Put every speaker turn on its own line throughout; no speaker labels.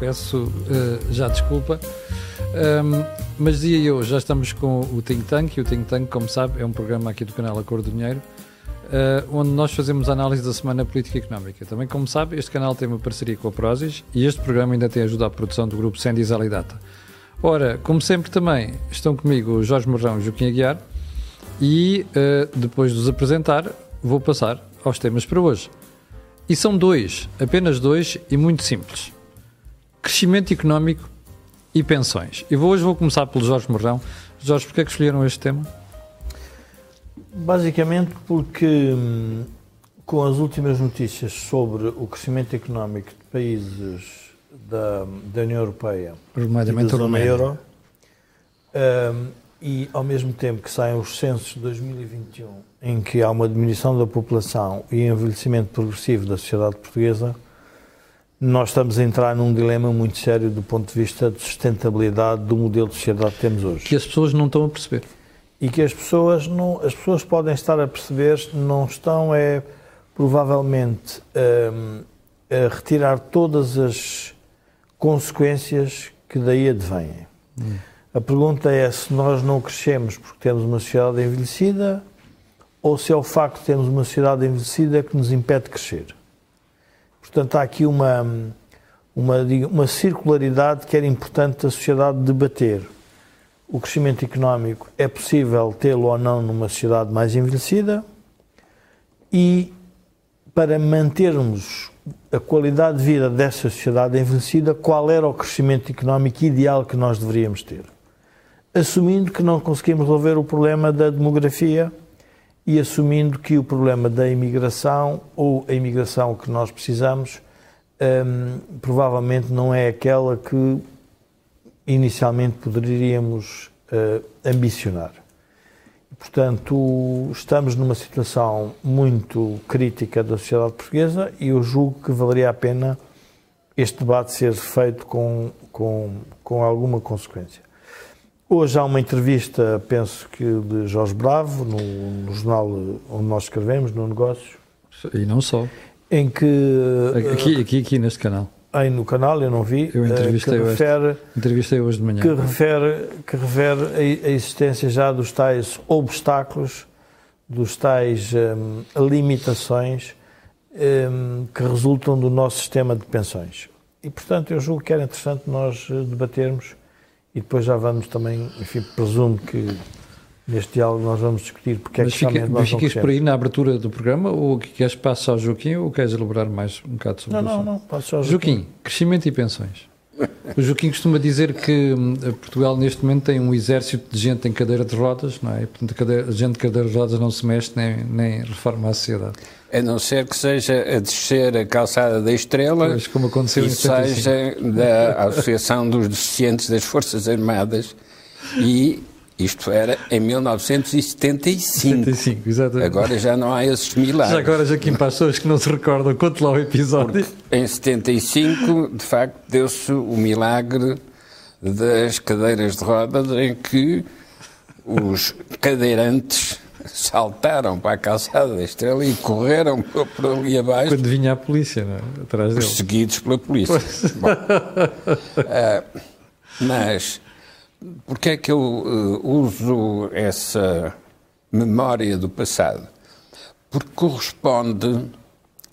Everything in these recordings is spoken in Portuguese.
peço uh, já desculpa. Um, mas dizia eu, já estamos com o Think Tank, e o Think Tank, como sabe, é um programa aqui do canal A Cor do Dinheiro, uh, onde nós fazemos análise da Semana Política e Económica. Também, como sabe, este canal tem uma parceria com a Prozis e este programa ainda tem ajuda à produção do grupo Sandy Alidata. Ora, como sempre também, estão comigo Jorge Morrão e Joaquim Aguiar e, uh, depois de os apresentar, vou passar aos temas para hoje. E são dois, apenas dois e muito simples. Crescimento económico e pensões. E hoje vou começar pelo Jorge Morrão. Jorge, porquê é que escolheram este tema?
Basicamente porque, hum, com as últimas notícias sobre o crescimento económico de países da, da União Europeia
e da zona euro,
um, e ao mesmo tempo que saem os censos de 2021, em que há uma diminuição da população e envelhecimento progressivo da sociedade portuguesa, nós estamos a entrar num dilema muito sério do ponto de vista de sustentabilidade do modelo de sociedade que temos hoje.
Que as pessoas não estão a perceber.
E que as pessoas, não, as pessoas podem estar a perceber, não estão, é provavelmente um, a retirar todas as consequências que daí advêm. Hum. A pergunta é se nós não crescemos porque temos uma sociedade envelhecida ou se é o facto de termos uma sociedade envelhecida que nos impede de crescer. Portanto, há aqui uma, uma, uma circularidade que era importante a sociedade debater. O crescimento económico é possível tê-lo ou não numa sociedade mais envelhecida e para mantermos a qualidade de vida dessa sociedade envelhecida, qual era o crescimento económico ideal que nós deveríamos ter? Assumindo que não conseguimos resolver o problema da demografia e assumindo que o problema da imigração ou a imigração que nós precisamos um, provavelmente não é aquela que inicialmente poderíamos uh, ambicionar. Portanto, estamos numa situação muito crítica da sociedade portuguesa e eu julgo que valeria a pena este debate ser feito com, com, com alguma consequência. Hoje há uma entrevista, penso que de Jorge Bravo, no, no jornal onde nós escrevemos, no Negócios.
E não só.
Em que.
Aqui, aqui, aqui neste canal.
Aí no canal, eu não vi.
Eu entrevistei, que refere, hoje, entrevistei hoje de manhã.
Que refere, que refere a, a existência já dos tais obstáculos, dos tais um, limitações que resultam do nosso sistema de pensões. E, portanto, eu julgo que era interessante nós debatermos e depois já vamos também, enfim, presumo que neste diálogo nós vamos discutir porque
mas
é que fica,
nós mas ficas por aí na abertura do programa ou queres passar ao Joaquim ou queres elaborar mais um bocado sobre
não, isso? Não, não, passo ao
Joaquim. Joaquim, crescimento e pensões. O Joaquim costuma dizer que hum, Portugal neste momento tem um exército de gente em cadeira de rodas, não é? Portanto, a gente de cadeira de rodas não se mexe nem, nem reforma a sociedade.
A não ser que seja a descer a calçada da Estrela
pois, como aconteceu
e seja da Associação dos Deficientes das Forças Armadas e isto era em 1975. 75, exatamente. Agora já não há esses milagres.
Já agora, Joaquim, para as pessoas que não se recordam, conte lá o episódio.
Porque em 75, de facto, deu-se o milagre das cadeiras de rodas em que os cadeirantes saltaram para a calçada da estrela e correram por ali abaixo.
Quando vinha a polícia, não é? Atrás deles.
Perseguidos pela polícia. Bom, uh, mas, porquê é que eu uh, uso essa memória do passado? Porque corresponde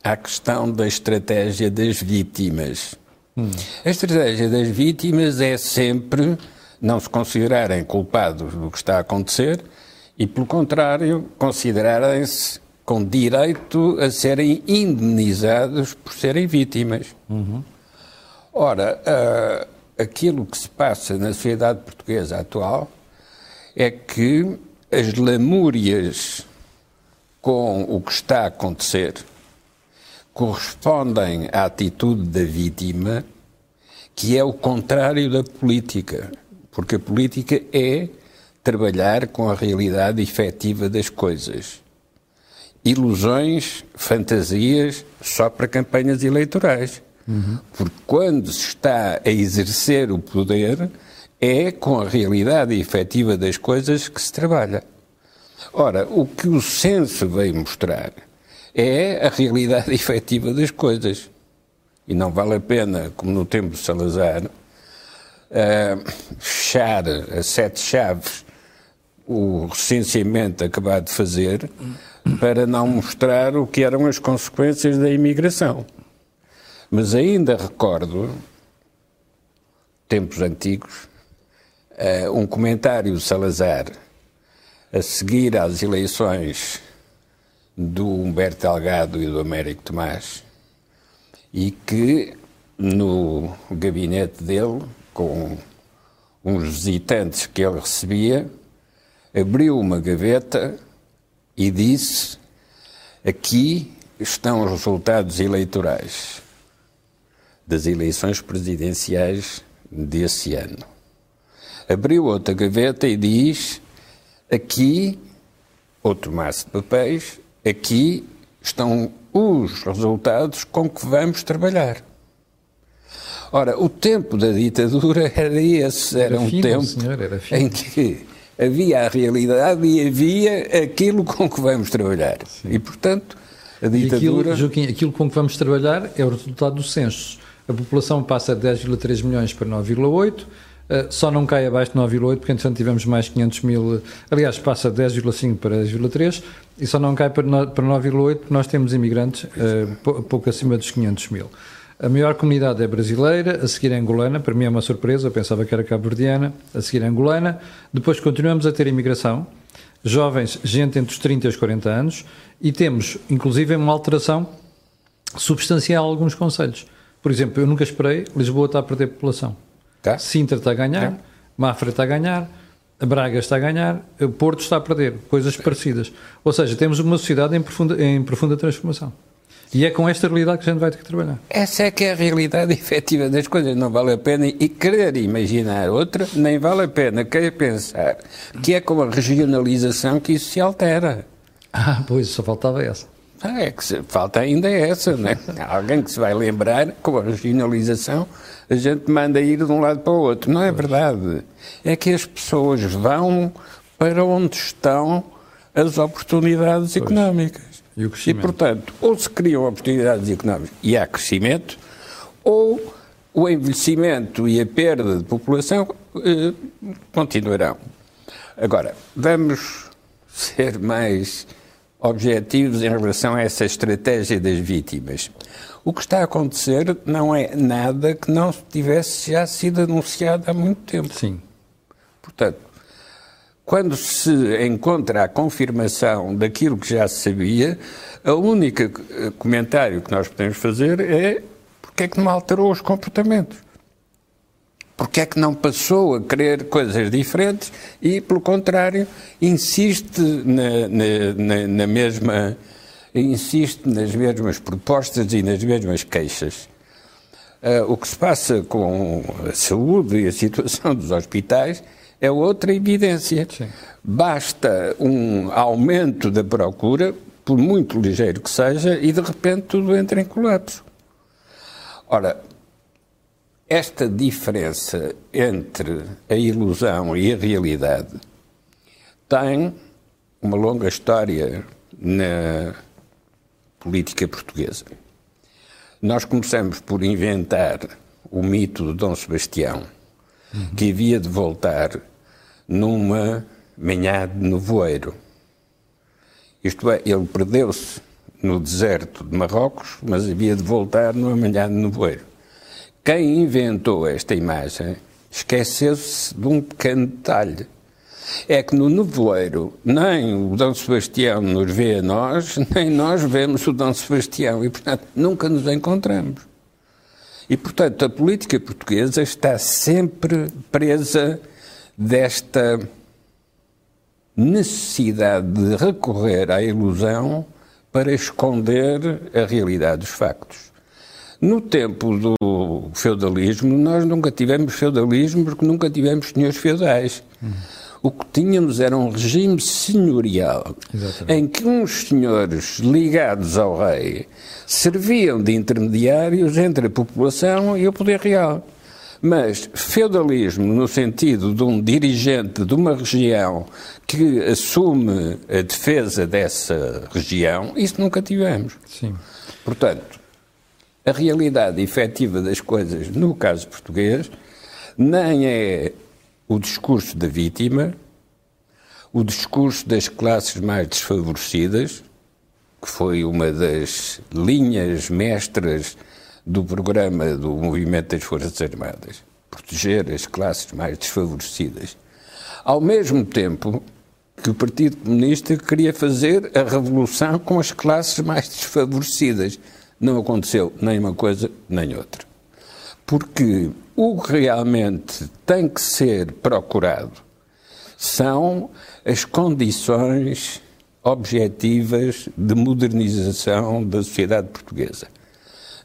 à questão da estratégia das vítimas. Hum. A estratégia das vítimas é sempre não se considerarem culpados do que está a acontecer e, pelo contrário, considerarem-se com direito a serem indenizados por serem vítimas. Uhum. Ora, uh, aquilo que se passa na sociedade portuguesa atual é que as lamúrias com o que está a acontecer correspondem à atitude da vítima, que é o contrário da política, porque a política é trabalhar com a realidade efetiva das coisas. Ilusões, fantasias, só para campanhas eleitorais. Uhum. Porque quando se está a exercer o poder, é com a realidade efetiva das coisas que se trabalha. Ora, o que o censo veio mostrar é a realidade efetiva das coisas. e não vale a pena, como no tempo de Salazar, uh, fechar a sete chaves o recenseamento acabado de fazer para não mostrar o que eram as consequências da imigração. Mas ainda recordo, tempos antigos, uh, um comentário de Salazar a seguir às eleições do Humberto Delgado e do Américo Tomás, e que no gabinete dele, com uns visitantes que ele recebia, abriu uma gaveta e disse: Aqui estão os resultados eleitorais das eleições presidenciais desse ano. Abriu outra gaveta e diz: Aqui, outro maço de papéis, aqui estão os resultados com que vamos trabalhar. Ora, o tempo da ditadura era esse, era, era um fino, tempo senhor, era em que havia a realidade e havia aquilo com que vamos trabalhar. Sim. E, portanto, a ditadura...
Aquilo, Joaquim, aquilo com que vamos trabalhar é o resultado do censo. A população passa de 10,3 milhões para 9,8 Uh, só não cai abaixo de 9,8 porque entretanto tivemos mais 500 mil, aliás passa de 10,5 para 10,3 e só não cai para 9,8 porque nós temos imigrantes uh, pouco acima dos 500 mil. A maior comunidade é brasileira, a seguir é angolana, para mim é uma surpresa, eu pensava que era cabo-verdiana, a seguir é angolana. Depois continuamos a ter imigração, jovens, gente entre os 30 e os 40 anos, e temos, inclusive, uma alteração substancial a alguns conselhos. Por exemplo, eu nunca esperei, Lisboa está a perder população. Tá? Sintra está a ganhar, tá. Mafra está a ganhar, Braga está a ganhar, Porto está a perder, coisas parecidas. Ou seja, temos uma sociedade em profunda, em profunda transformação. E é com esta realidade que a gente vai ter que trabalhar.
Essa é que é a realidade efetiva das coisas. Não vale a pena e querer imaginar outra, nem vale a pena querer pensar que é com a regionalização que isso se altera.
Ah, pois, só faltava essa.
Ah, é que se, falta ainda essa, né? Alguém que se vai lembrar, com a regionalização, a gente manda ir de um lado para o outro. Não é verdade. É que as pessoas vão para onde estão as oportunidades pois. económicas. E, o e, portanto, ou se criam oportunidades económicas e há crescimento, ou o envelhecimento e a perda de população eh, continuarão. Agora, vamos ser mais objetivos em relação a essa estratégia das vítimas. O que está a acontecer não é nada que não tivesse já sido anunciado há muito tempo.
Sim.
Portanto, quando se encontra a confirmação daquilo que já se sabia, o único eh, comentário que nós podemos fazer é porque é que não alterou os comportamentos? Porque é que não passou a querer coisas diferentes e, pelo contrário, insiste na, na, na mesma insiste nas mesmas propostas e nas mesmas queixas. Uh, o que se passa com a saúde e a situação dos hospitais é outra evidência. Sim. Basta um aumento da procura, por muito ligeiro que seja, e de repente tudo entra em colapso. Ora, esta diferença entre a ilusão e a realidade tem uma longa história na política portuguesa. Nós começamos por inventar o mito de Dom Sebastião que havia de voltar numa manhã de nevoeiro. Isto é, ele perdeu-se no deserto de Marrocos, mas havia de voltar numa manhã de nevoeiro. Quem inventou esta imagem esqueceu-se de um pequeno detalhe. É que no nevoeiro nem o Dom Sebastião nos vê a nós, nem nós vemos o Dom Sebastião e, portanto, nunca nos encontramos. E, portanto, a política portuguesa está sempre presa desta necessidade de recorrer à ilusão para esconder a realidade dos factos. No tempo do feudalismo, nós nunca tivemos feudalismo porque nunca tivemos senhores feudais. Hum. O que tínhamos era um regime senhorial, Exatamente. em que uns senhores ligados ao rei serviam de intermediários entre a população e o poder real. Mas feudalismo, no sentido de um dirigente de uma região que assume a defesa dessa região, isso nunca tivemos.
Sim.
Portanto, a realidade efetiva das coisas, no caso português, nem é o discurso da vítima, o discurso das classes mais desfavorecidas, que foi uma das linhas mestras do programa do Movimento das Forças Armadas, proteger as classes mais desfavorecidas. Ao mesmo tempo que o Partido Comunista queria fazer a revolução com as classes mais desfavorecidas. Não aconteceu nem uma coisa nem outra. Porque o que realmente tem que ser procurado são as condições objetivas de modernização da sociedade portuguesa.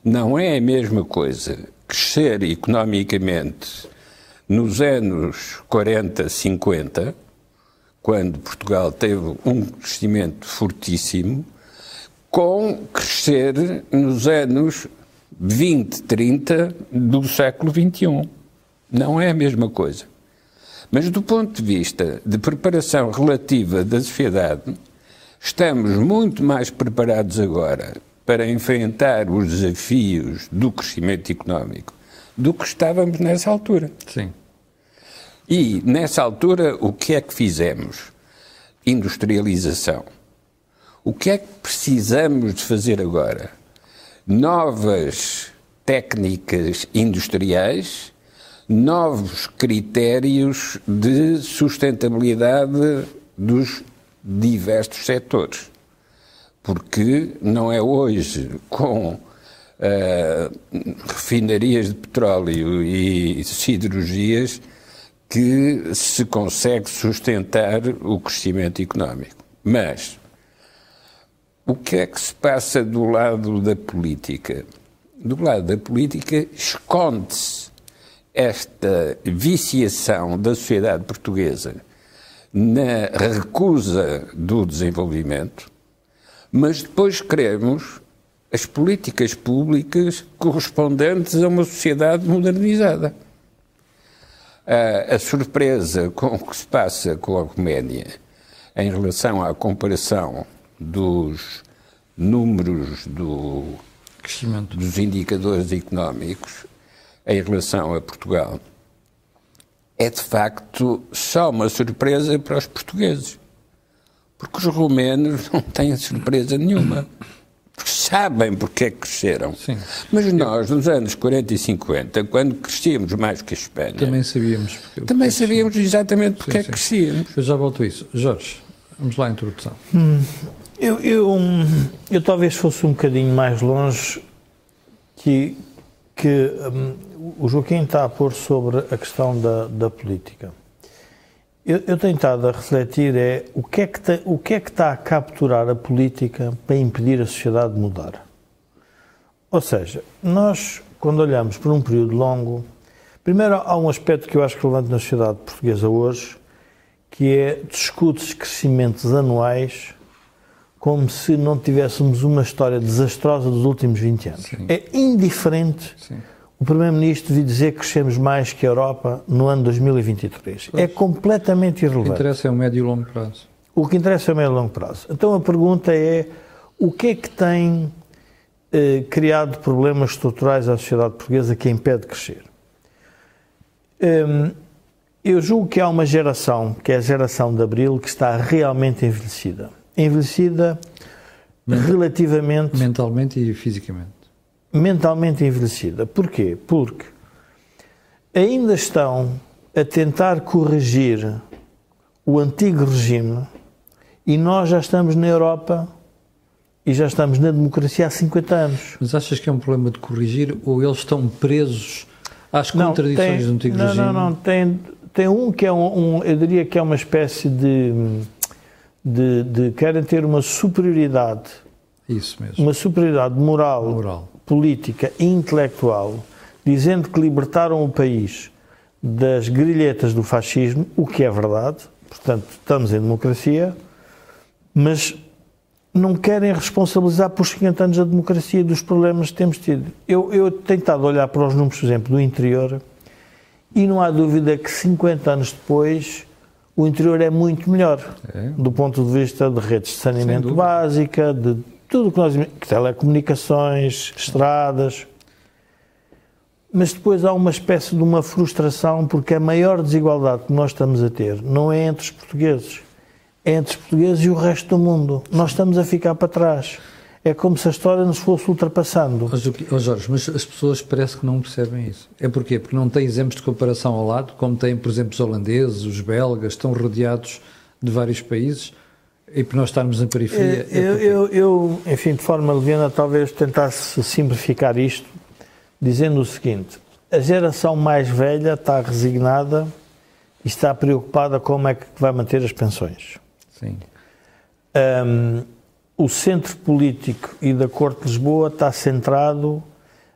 Não é a mesma coisa crescer economicamente nos anos 40, 50, quando Portugal teve um crescimento fortíssimo, com crescer nos anos 20, 30 do século XXI. Não é a mesma coisa. Mas do ponto de vista de preparação relativa da sociedade, estamos muito mais preparados agora para enfrentar os desafios do crescimento económico do que estávamos nessa altura.
Sim.
E, nessa altura, o que é que fizemos? Industrialização. O que é que precisamos de fazer agora? Novas técnicas industriais, novos critérios de sustentabilidade dos diversos setores. Porque não é hoje com uh, refinarias de petróleo e siderurgias que se consegue sustentar o crescimento económico. Mas o que é que se passa do lado da política? Do lado da política esconde-se esta viciação da sociedade portuguesa na recusa do desenvolvimento, mas depois queremos as políticas públicas correspondentes a uma sociedade modernizada. A, a surpresa com o que se passa com a Roménia em relação à comparação dos números do, dos indicadores económicos em relação a Portugal é de facto só uma surpresa para os portugueses. Porque os romenos não têm surpresa nenhuma sabem porque é que cresceram. Sim. Mas nós, nos anos 40 e 50, quando crescíamos mais que a Espanha...
Também sabíamos.
Porque, também sabíamos exatamente porque sim, é que crescíamos.
Eu já volto a isso. Jorge, vamos lá à introdução.
Hum, eu, eu, eu, talvez fosse um bocadinho mais longe que, que um, o Joaquim está a pôr sobre a questão da, da política. Eu, eu tenho estado a refletir é o que é, que tem, o que é que está a capturar a política para impedir a sociedade de mudar. Ou seja, nós, quando olhamos por um período longo, primeiro há um aspecto que eu acho relevante na sociedade portuguesa hoje, que é discute-se crescimentos anuais como se não tivéssemos uma história desastrosa dos últimos 20 anos. Sim. É indiferente Sim o Primeiro-Ministro vi dizer que crescemos mais que a Europa no ano 2023. Pois. É completamente irrelevante.
O que interessa é o médio e longo prazo.
O que interessa é o médio e longo prazo. Então a pergunta é: o que é que tem eh, criado problemas estruturais à sociedade portuguesa que impede de crescer? Hum, eu julgo que há uma geração, que é a geração de Abril, que está realmente envelhecida. Envelhecida relativamente.
Mentalmente e fisicamente
mentalmente envelhecida. Porquê? Porque ainda estão a tentar corrigir o antigo regime e nós já estamos na Europa e já estamos na democracia há 50 anos.
Mas achas que é um problema de corrigir ou eles estão presos às não, contradições tem, do antigo
não,
regime?
Não, não, tem, tem um que é um, um, eu diria que é uma espécie de, de, de querem ter uma superioridade. Uma superioridade moral.
moral
política e intelectual, dizendo que libertaram o país das grilhetas do fascismo, o que é verdade, portanto, estamos em democracia, mas não querem responsabilizar por 50 anos da democracia e dos problemas que temos tido. Eu, eu tenho tentado olhar para os números, por exemplo, do interior, e não há dúvida que 50 anos depois o interior é muito melhor, é. do ponto de vista de redes de saneamento básica, de tudo que nós. telecomunicações, estradas. mas depois há uma espécie de uma frustração, porque a maior desigualdade que nós estamos a ter não é entre os portugueses, é entre os portugueses e o resto do mundo. Nós estamos a ficar para trás. É como se a história nos fosse ultrapassando.
Oh, Jorge, mas as pessoas parece que não percebem isso. É porquê? Porque não têm exemplos de comparação ao lado, como têm, por exemplo, os holandeses, os belgas, estão rodeados de vários países e por nós estarmos na periferia.
É, eu, eu, eu, enfim, de forma leviana, talvez tentasse simplificar isto dizendo o seguinte: a geração mais velha está resignada e está preocupada como é que vai manter as pensões.
Sim.
Um, o centro político e da Corte de Lisboa está centrado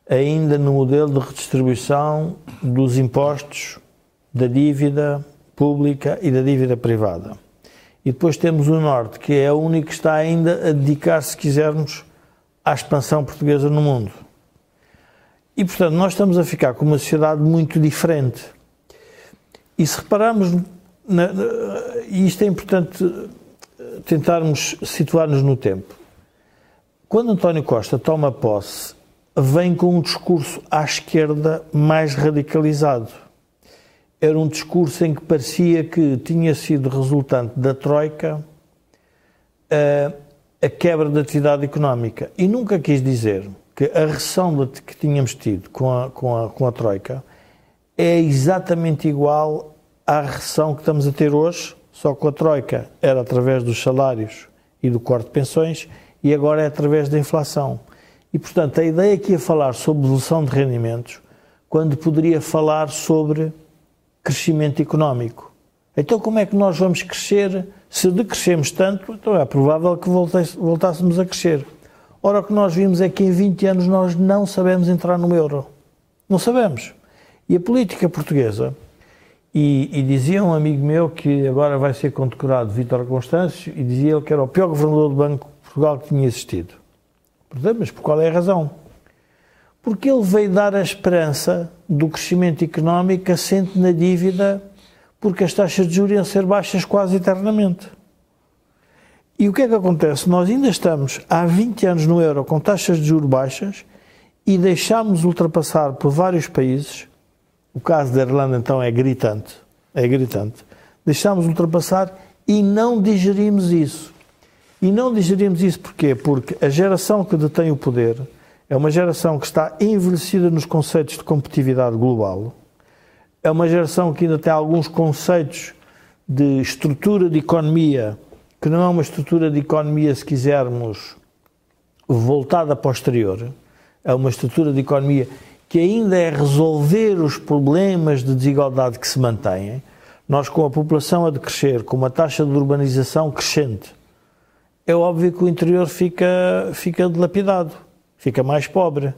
ainda no modelo de redistribuição dos impostos, da dívida pública e da dívida privada. E depois temos o Norte, que é o único que está ainda a dedicar, se quisermos, à expansão portuguesa no mundo. E, portanto, nós estamos a ficar com uma sociedade muito diferente. E se repararmos, e isto é importante tentarmos situar-nos no tempo. Quando António Costa toma posse, vem com um discurso à esquerda mais radicalizado. Era um discurso em que parecia que tinha sido resultante da Troika a, a quebra da atividade económica. E nunca quis dizer que a recessão que tínhamos tido com a, com a, com a Troika é exatamente igual à recessão que estamos a ter hoje, só que a Troika era através dos salários e do corte de pensões e agora é através da inflação. E, portanto, a ideia aqui é falar sobre devolução de rendimentos quando poderia falar sobre crescimento económico. Então, como é que nós vamos crescer? Se decrescemos tanto, então é provável que voltássemos a crescer. Ora, o que nós vimos é que em 20 anos nós não sabemos entrar no euro. Não sabemos. E a política portuguesa, e, e, dizia um amigo meu que agora vai ser condecorado Vítor Constâncio, e dizia ele que era o pior governador do Banco de Portugal que tinha existido. Mas por qual é a razão? Porque ele veio dar a esperança do crescimento económico assente na dívida, porque as taxas de juros iam ser baixas quase eternamente. E o que é que acontece? Nós ainda estamos há 20 anos no euro com taxas de juros baixas e deixámos ultrapassar por vários países. O caso da Irlanda, então, é gritante. É gritante. Deixámos ultrapassar e não digerimos isso. E não digerimos isso porquê? Porque a geração que detém o poder é uma geração que está envelhecida nos conceitos de competitividade global. É uma geração que ainda tem alguns conceitos de estrutura de economia que não é uma estrutura de economia, se quisermos, voltada para o exterior, é uma estrutura de economia que ainda é resolver os problemas de desigualdade que se mantêm. Nós, com a população a decrescer, com uma taxa de urbanização crescente, é óbvio que o interior fica, fica dilapidado, fica mais pobre.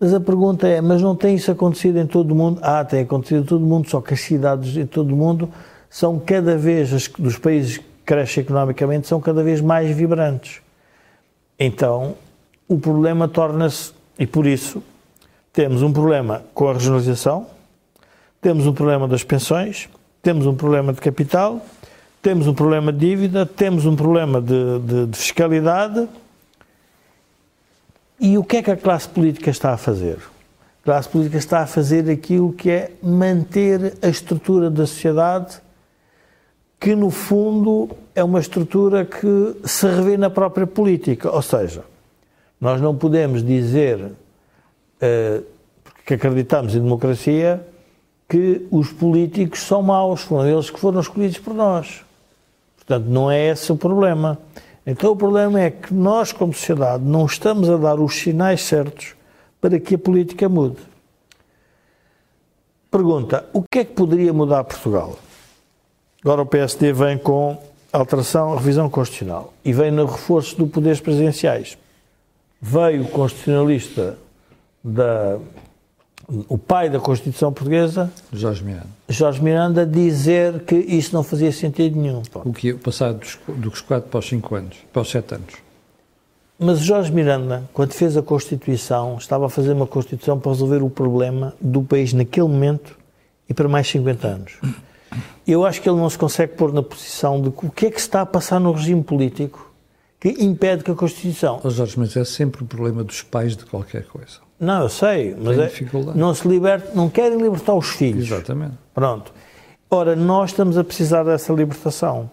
Mas a pergunta é: mas não tem isso acontecido em todo o mundo? Ah, tem acontecido em todo o mundo, só que as cidades em todo o mundo são cada vez, as, dos países crescem economicamente são cada vez mais vibrantes. Então, o problema torna-se, e por isso, temos um problema com a regionalização, temos um problema das pensões, temos um problema de capital, temos um problema de dívida, temos um problema de, de, de fiscalidade. E o que é que a classe política está a fazer? A classe política está a fazer aquilo que é manter a estrutura da sociedade que no fundo é uma estrutura que se revê na própria política. Ou seja, nós não podemos dizer, porque acreditamos em democracia, que os políticos são maus, foram eles que foram escolhidos por nós. Portanto, não é esse o problema. Então, o problema é que nós, como sociedade, não estamos a dar os sinais certos para que a política mude. Pergunta: o que é que poderia mudar Portugal? Agora o PSD vem com alteração, revisão constitucional e vem no reforço do poderes presidenciais. Veio o constitucionalista da o pai da Constituição Portuguesa,
Jorge Miranda,
Jorge Miranda dizer que isso não fazia sentido nenhum.
O que passado dos, dos 4 para os 5 anos, para os 7 anos.
Mas Jorge Miranda, quando fez a Constituição, estava a fazer uma Constituição para resolver o problema do país naquele momento e para mais 50 anos eu acho que ele não se consegue pôr na posição de o que é que está a passar no regime político que impede que a Constituição.
Oh Jorge, mas é sempre o problema dos pais de qualquer coisa.
Não, eu sei, mas é, não se liberta, não querem libertar os filhos.
Exatamente.
Pronto. Ora, nós estamos a precisar dessa libertação.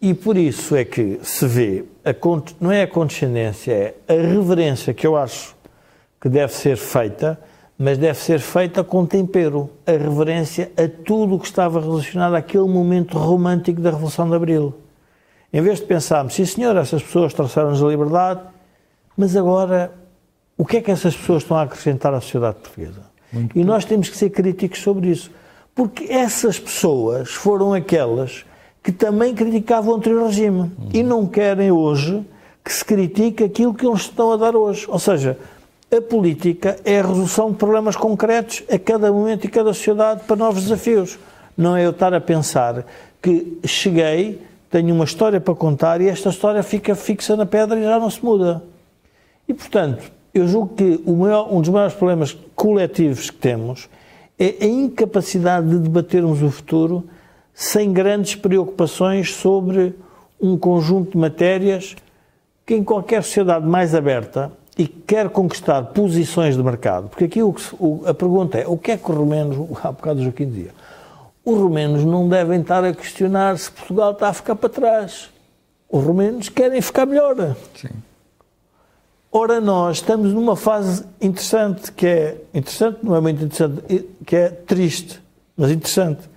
E por isso é que se vê, a, não é a condescendência, é a reverência que eu acho que deve ser feita, mas deve ser feita com tempero. A reverência a tudo o que estava relacionado àquele momento romântico da Revolução de Abril. Em vez de pensarmos, sim senhor, essas pessoas trouxeram-nos a liberdade, mas agora o que é que essas pessoas estão a acrescentar à sociedade portuguesa? Muito e nós temos que ser críticos sobre isso. Porque essas pessoas foram aquelas que também criticavam o anterior regime uhum. e não querem hoje que se critique aquilo que eles estão a dar hoje. Ou seja, a política é a resolução de problemas concretos a cada momento e cada sociedade para novos desafios. Não é eu estar a pensar que cheguei, tenho uma história para contar e esta história fica fixa na pedra e já não se muda. E, portanto, eu julgo que maior, um dos maiores problemas coletivos que temos é a incapacidade de debatermos o futuro sem grandes preocupações sobre um conjunto de matérias que em qualquer sociedade mais aberta e que quer conquistar posições de mercado, porque aqui o, o, a pergunta é o que é que os romenos, há bocado o Joaquim dizia, os romenos não devem estar a questionar se Portugal está a ficar para trás. Os romenos querem ficar melhor.
Sim.
Ora, nós estamos numa fase interessante, que é interessante, não é muito interessante, que é triste, mas interessante.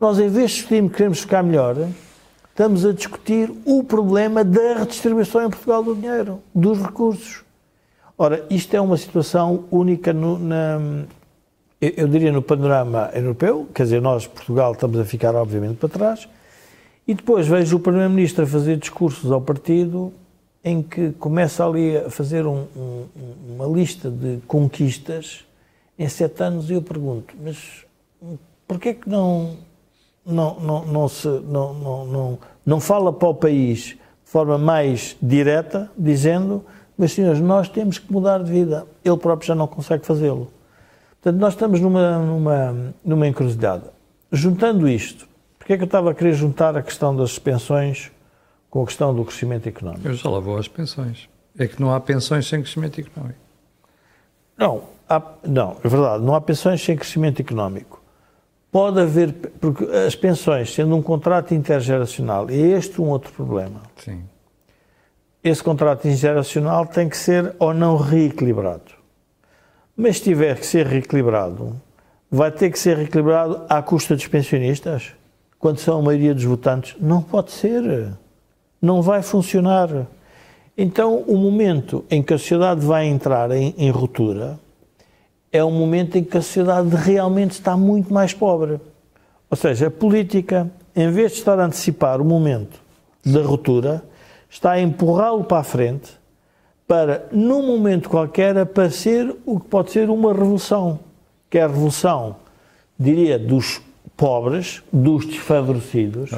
Nós, em vez de discutirmos que queremos ficar melhor, estamos a discutir o problema da redistribuição em Portugal do dinheiro, dos recursos. Ora, isto é uma situação única no, na, eu diria no panorama europeu, quer dizer, nós, Portugal, estamos a ficar obviamente para trás, e depois vejo o Primeiro-Ministro a fazer discursos ao partido em que começa ali a fazer um, um, uma lista de conquistas em sete anos e eu pergunto, mas porquê que não, não, não, não, se, não, não, não, não fala para o país de forma mais direta, dizendo, mas senhores, nós temos que mudar de vida. Ele próprio já não consegue fazê-lo. Portanto, nós estamos numa, numa, numa encruzilhada. Juntando isto, porque é que eu estava a querer juntar a questão das pensões com a questão do crescimento económico.
Eu já lá vou às pensões. É que não há pensões sem crescimento económico.
Não, há, não, é verdade, não há pensões sem crescimento económico. Pode haver, porque as pensões, sendo um contrato intergeracional, e é este um outro problema.
Sim.
Esse contrato intergeracional tem que ser ou não reequilibrado. Mas tiver que ser reequilibrado, vai ter que ser reequilibrado à custa dos pensionistas, quando são a maioria dos votantes. Não pode ser não vai funcionar. Então, o momento em que a sociedade vai entrar em, em ruptura é o momento em que a sociedade realmente está muito mais pobre. Ou seja, a política, em vez de estar a antecipar o momento da ruptura, está a empurrá-lo para a frente para, num momento qualquer, aparecer o que pode ser uma revolução, que é a revolução, diria, dos pobres, dos desfavorecidos,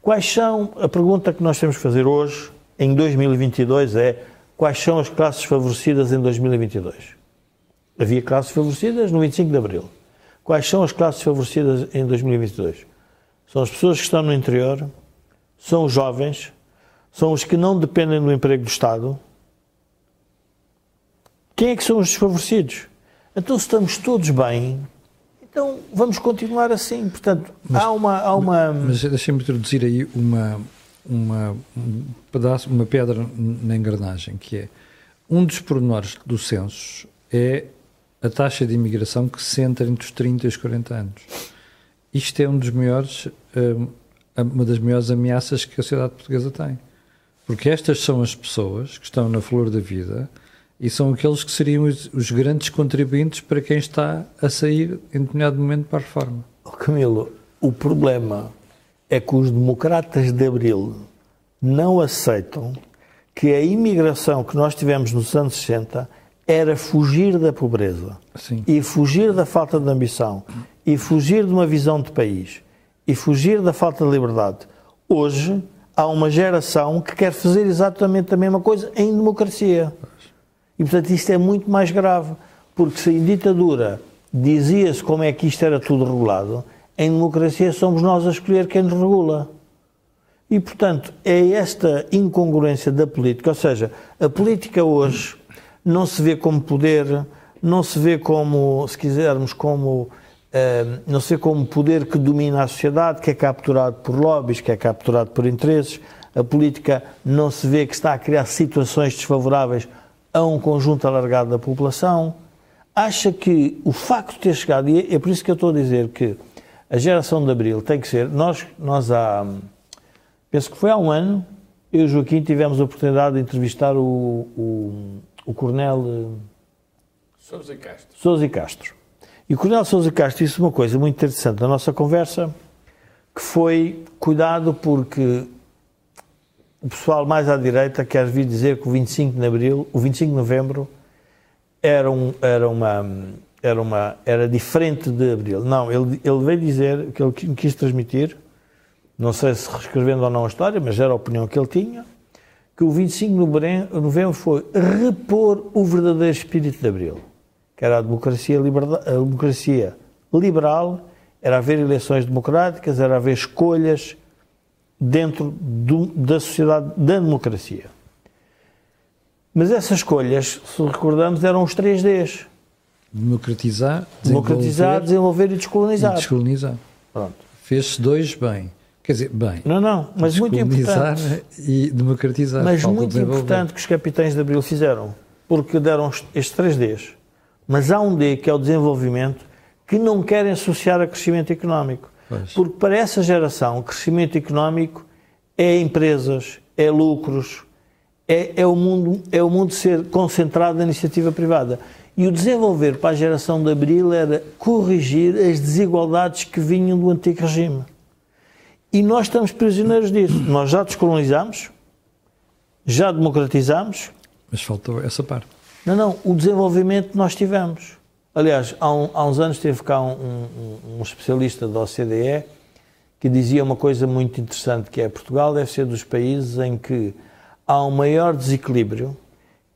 Quais são, a pergunta que nós temos que fazer hoje, em 2022, é quais são as classes favorecidas em 2022? Havia classes favorecidas no 25 de Abril. Quais são as classes favorecidas em 2022? São as pessoas que estão no interior, são os jovens, são os que não dependem do emprego do Estado. Quem é que são os desfavorecidos? Então, se estamos todos bem, então vamos continuar assim. Portanto, mas, há uma. Há uma...
Mas deixem-me introduzir aí uma, uma, um pedaço, uma pedra na engrenagem, que é um dos pormenores do censo é a taxa de imigração que se entra entre os 30 e os 40 anos. Isto é um dos maiores, hum, uma das maiores ameaças que a sociedade portuguesa tem. Porque estas são as pessoas que estão na flor da vida e são aqueles que seriam os, os, grandes contribuintes para quem está a sair em determinado momento para a reforma.
Oh, Camilo, o problema é que os democratas de Abril não aceitam que a imigração que nós tivemos nos anos 60 era fugir da pobreza
Sim.
e fugir da falta de ambição e fugir de uma visão de país e fugir da falta de liberdade. Hoje há uma geração que quer fazer exatamente a mesma coisa em democracia. E, portanto, isto é muito mais grave, porque se em ditadura dizia-se como é que isto era tudo regulado, em democracia somos nós a escolher quem nos regula. E, portanto, é esta incongruência da política, ou seja, a política hoje não se vê como poder, não se vê como, se quisermos, como Uh, não se vê como poder que domina a sociedade, que é capturado por lobbies, que é capturado por interesses. A política não se vê que está a criar situações desfavoráveis a um conjunto alargado da população. Acha que o facto de ter chegado, e é por isso que eu estou a dizer que a geração de Abril tem que ser. Nós, nós há. Penso que foi há um ano, eu e o Joaquim tivemos a oportunidade de entrevistar o, o, o Coronel. Eh,
Sousa Castro.
Sousa Castro. E o Coronel Sousa Castro disse uma coisa muito interessante na nossa conversa, que foi cuidado porque o pessoal mais à direita quer vir dizer que o 25 de abril, o 25 de novembro era, um, era uma era uma era diferente de abril. Não, ele ele veio dizer que ele quis transmitir, não sei se reescrevendo ou não a história, mas era a opinião que ele tinha, que o 25 de novembro foi repor o verdadeiro espírito de abril que era a democracia, a democracia liberal, era haver eleições democráticas, era haver escolhas dentro do, da sociedade da democracia. Mas essas escolhas, se recordamos, eram os três Ds.
Democratizar,
desenvolver, Democratizar, desenvolver e descolonizar.
E descolonizar. Pronto. Fez-se dois bem. Quer dizer, bem.
Não, não, mas muito importante.
e democratizar.
Mas muito importante que os capitães de Abril fizeram, porque deram estes três Ds. Mas há um D, que é o desenvolvimento, que não querem associar a crescimento económico. Pois. Porque para essa geração, crescimento económico é empresas, é lucros, é, é, o mundo, é o mundo ser concentrado na iniciativa privada. E o desenvolver para a geração de Abril era corrigir as desigualdades que vinham do antigo regime. E nós estamos prisioneiros disso. Nós já descolonizamos, já democratizamos.
Mas faltou essa parte.
Não, não, o desenvolvimento nós tivemos. Aliás, há, um, há uns anos teve cá um, um, um, especialista da OCDE que dizia uma coisa muito interessante, que é Portugal deve ser dos países em que há um maior desequilíbrio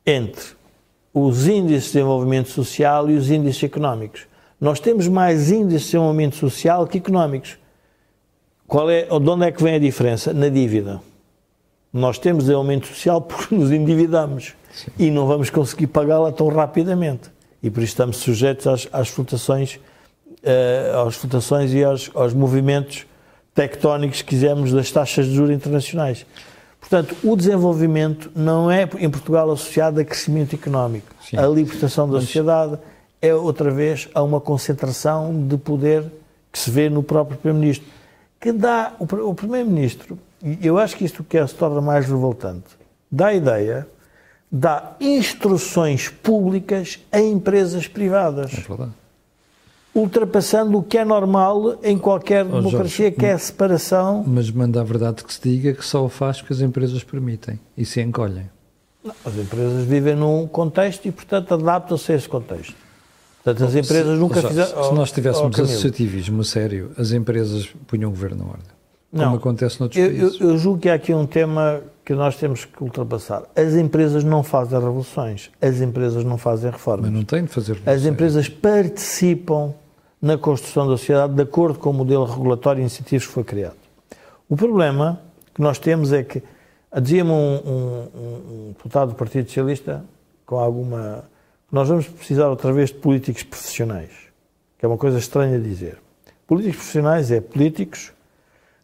entre os índices de desenvolvimento social e os índices económicos. Nós temos mais índices de desenvolvimento social que económicos. Qual é, de onde é que vem a diferença? Na dívida. Nós temos desenvolvimento social porque nos endividamos. Sim. e não vamos conseguir pagá-la tão rapidamente. E por isso estamos sujeitos às, às flutuações, uh, às flutuações e aos, aos movimentos tectónicos, se quisermos, das taxas de juros internacionais. Portanto, o desenvolvimento não é, em Portugal, associado a crescimento económico. Sim. A libertação da sociedade é, outra vez, a uma concentração de poder que se vê no próprio Primeiro-Ministro. Que dá, o, Primeiro-Ministro, e eu acho que isto que é, se torna mais revoltante, dá a ideia dá instruções públicas a empresas privadas. É verdade. Ultrapassando o que é normal em qualquer oh, democracia, Jorge, que é a separação.
Mas manda a verdade que se diga que só o faz porque as empresas permitem e se encolhem.
Não, as empresas vivem num contexto e, portanto, adaptam-se a esse contexto. Portanto, as empresas nunca fizeram.
Se nós tivéssemos oh, associativismo sério, as empresas punham o governo na ordem. Como não, acontece noutros
eu,
países.
Eu, eu julgo que há aqui um tema que nós temos que ultrapassar. As empresas não fazem revoluções, as empresas não fazem reformas.
Mas não têm de fazer revoluções.
As empresas participam na construção da sociedade de acordo com o modelo regulatório e incentivos que foi criado. O problema que nós temos é que, dizia-me um, um, um, deputado do Partido Socialista, com alguma. Nós vamos precisar outra vez de políticos profissionais, que é uma coisa estranha dizer. Políticos profissionais é políticos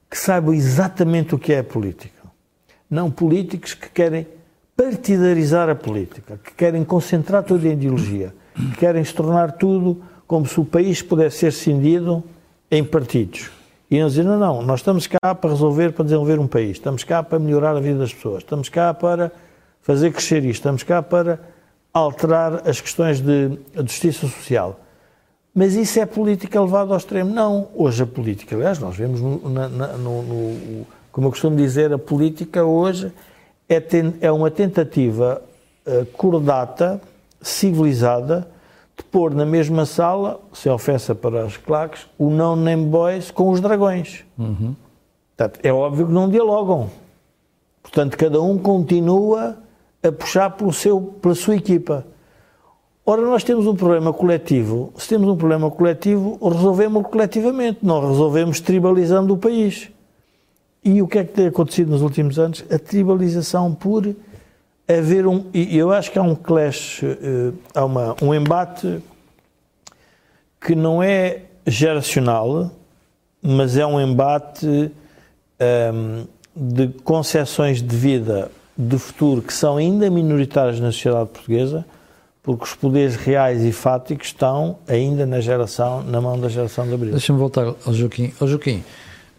que saibam exatamente o que é a política não políticos que querem partidarizar a política, que querem concentrar toda a ideologia, que querem se tornar tudo como se o país pudesse ser cindido em partidos. E nós dizer, não, não, nós estamos cá para resolver, para desenvolver um país, estamos cá para melhorar a vida das pessoas, estamos cá para fazer crescer isto, estamos cá para alterar as questões de justiça social. Mas isso é política levada ao extremo? Não. Hoje a política, aliás, nós vemos no, na, no, no como eu costumo dizer, a política hoje é, ten, é uma tentativa uh, cordata, civilizada, de pôr na mesma sala, sem ofensa para os claques, o não name boys com os dragões. Uhum. Portanto, é óbvio que não dialogam. Portanto, cada um continua a puxar pelo seu, pela sua equipa. Ora, nós temos um problema coletivo. Se temos um problema coletivo, resolvemos coletivamente, não resolvemos tribalizando o país. e o que é que tem acontecido nos últimos anos? A tribalização por haver um. E eu acho que há um clash, uh, há uma, um embate que não é geracional, mas é um embate ehm, de concepções de vida de futuro que são ainda minoritárias na sociedade portuguesa, porque os poderes reais e fáticos estão ainda na geração, na mão da geração de abril.
Deixa-me voltar ao Joaquim. Ao Joaquim,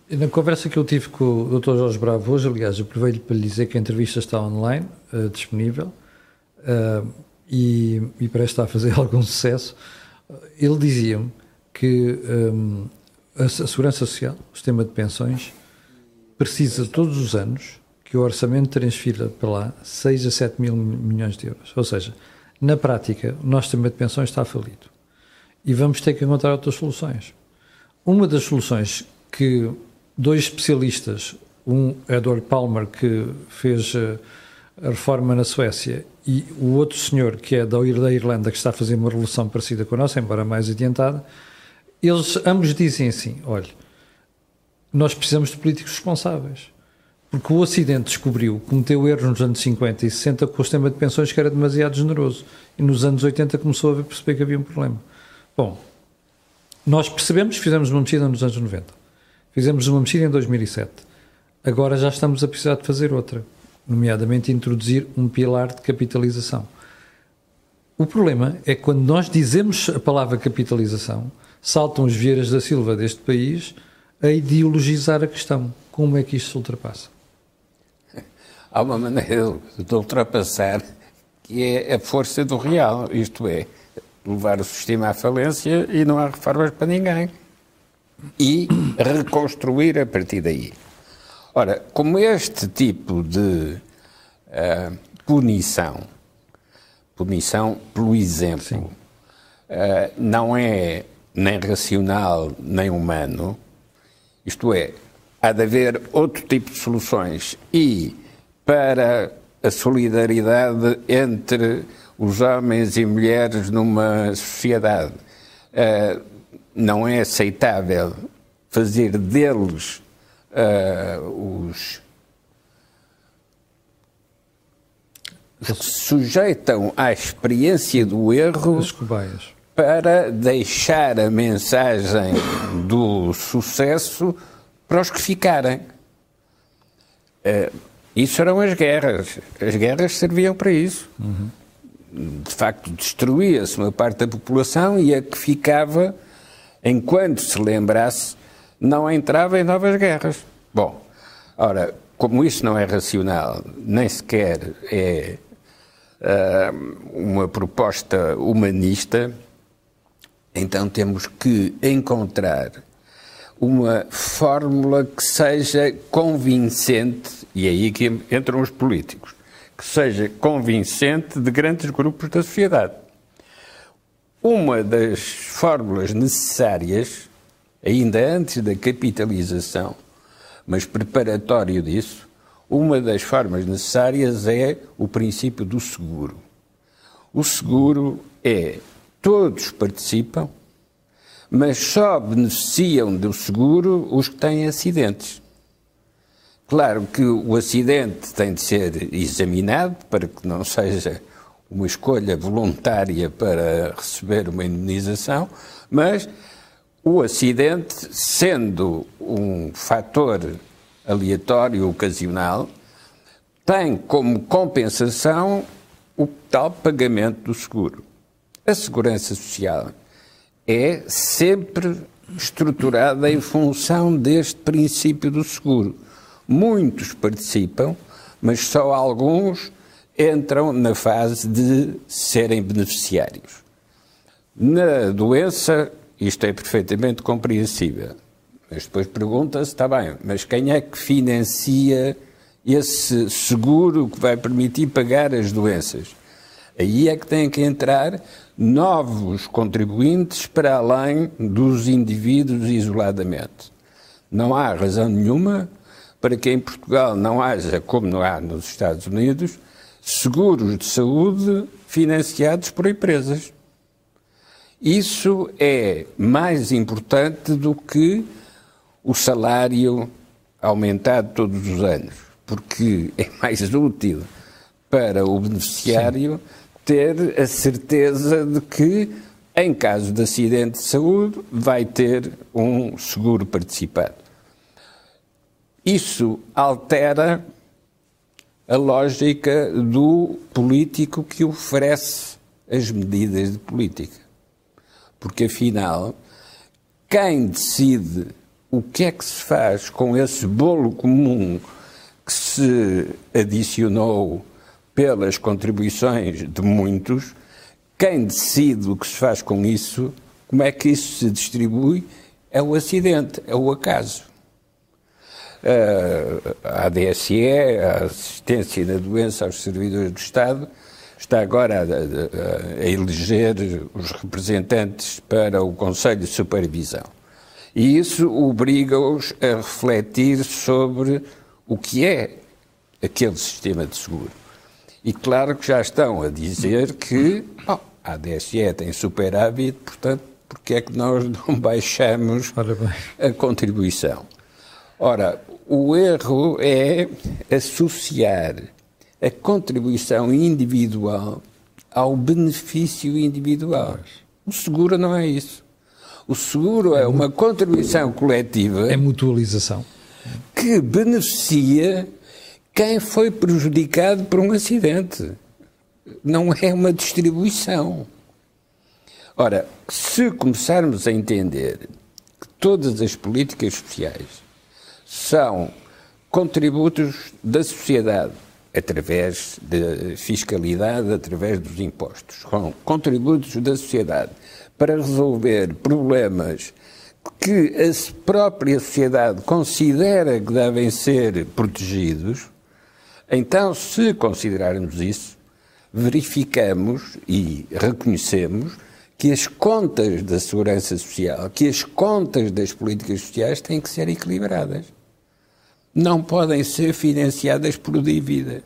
na conversa que eu tive com o Dr. Jorge Bravo hoje, aliás, aproveito para lhe dizer que a entrevista está online, uh, disponível, uh, e, e, parece estar a fazer algum sucesso. Ele dizia-me que um, a, a Segurança Social, o sistema de pensões, precisa todos os anos que o orçamento transfira para lá 6 a 7 mil milhões de euros. Ou seja, na prática, o nosso sistema de pensões está falido. E vamos ter que encontrar outras soluções. Uma das soluções que dois especialistas, um Edward Palmer, que fez eh, a reforma na Suécia, e o outro senhor, que é da Irlanda, que está a fazer uma revolução parecida com a nossa, embora mais adiantada, eles ambos dizem assim: olha, nós precisamos de políticos responsáveis. Porque o Ocidente descobriu, cometeu erros nos anos 50 e 60 com o sistema de pensões que era demasiado generoso. E nos anos 80 começou a perceber que havia um problema. Bom, nós percebemos, fizemos uma mexida nos anos 90. Fizemos uma mexida em 2007. Agora já estamos a precisar de fazer outra, nomeadamente introduzir um pilar de capitalização. O problema é que quando nós dizemos a palavra capitalização, saltam os Vieiras da Silva deste país a ideologizar a questão. Como é que isto se ultrapassa?
Há uma maneira de ultrapassar que é a força do real, isto é, levar o sistema à falência e não há reformas para ninguém. E reconstruir a partir daí. Ora, como este tipo de uh, punição, punição pelo exemplo, uh, não é nem racional nem humano, isto é, há de haver outro tipo de soluções e para a solidariedade entre os homens e mulheres numa sociedade. Uh, não é aceitável fazer deles uh, os que se sujeitam à experiência do erro para deixar a mensagem do sucesso para os que ficarem. Uh, isso eram as guerras. As guerras serviam para isso. Uhum. De facto, destruía-se uma parte da população e a que ficava, enquanto se lembrasse, não entrava em novas guerras. Bom, ora, como isso não é racional, nem sequer é uh, uma proposta humanista, então temos que encontrar uma fórmula que seja convincente, e é aí que entram os políticos, que seja convincente de grandes grupos da sociedade. Uma das fórmulas necessárias, ainda antes da capitalização, mas preparatório disso, uma das formas necessárias é o princípio do seguro. O seguro é todos participam, mas só beneficiam do seguro os que têm acidentes. Claro que o acidente tem de ser examinado para que não seja uma escolha voluntária para receber uma indemnização, mas o acidente, sendo um fator aleatório, ocasional, tem como compensação o tal pagamento do seguro. A segurança social é sempre estruturada em função deste princípio do seguro. Muitos participam, mas só alguns entram na fase de serem beneficiários. Na doença, isto é perfeitamente compreensível. Mas depois pergunta-se, está bem, mas quem é que financia esse seguro que vai permitir pagar as doenças? Aí é que têm que entrar novos contribuintes para além dos indivíduos isoladamente. Não há razão nenhuma para que em Portugal não haja, como não há nos Estados Unidos, seguros de saúde financiados por empresas. Isso é mais importante do que o salário aumentado todos os anos, porque é mais útil para o beneficiário Sim. Ter a certeza de que, em caso de acidente de saúde, vai ter um seguro participado. Isso altera a lógica do político que oferece as medidas de política. Porque, afinal, quem decide o que é que se faz com esse bolo comum que se adicionou pelas contribuições de muitos, quem decide o que se faz com isso, como é que isso se distribui, é o acidente, é o acaso. A ADSE, a assistência na doença aos servidores do Estado, está agora a, a, a eleger os representantes para o Conselho de Supervisão. E isso obriga-os a refletir sobre o que é aquele sistema de seguro. E claro que já estão a dizer que oh, a DSE tem superávit, portanto, porque é que nós não baixamos a contribuição? Ora, o erro é associar a contribuição individual ao benefício individual. O seguro não é isso. O seguro é uma contribuição coletiva.
É mutualização.
Que beneficia quem foi prejudicado por um acidente. Não é uma distribuição. Ora, se começarmos a entender que todas as políticas sociais são contributos da sociedade através da fiscalidade, através dos impostos, são contributos da sociedade para resolver problemas que a própria sociedade considera que devem ser protegidos, então, se considerarmos isso, verificamos e reconhecemos que as contas da segurança social, que as contas das políticas sociais têm que ser equilibradas. Não podem ser financiadas por dívida.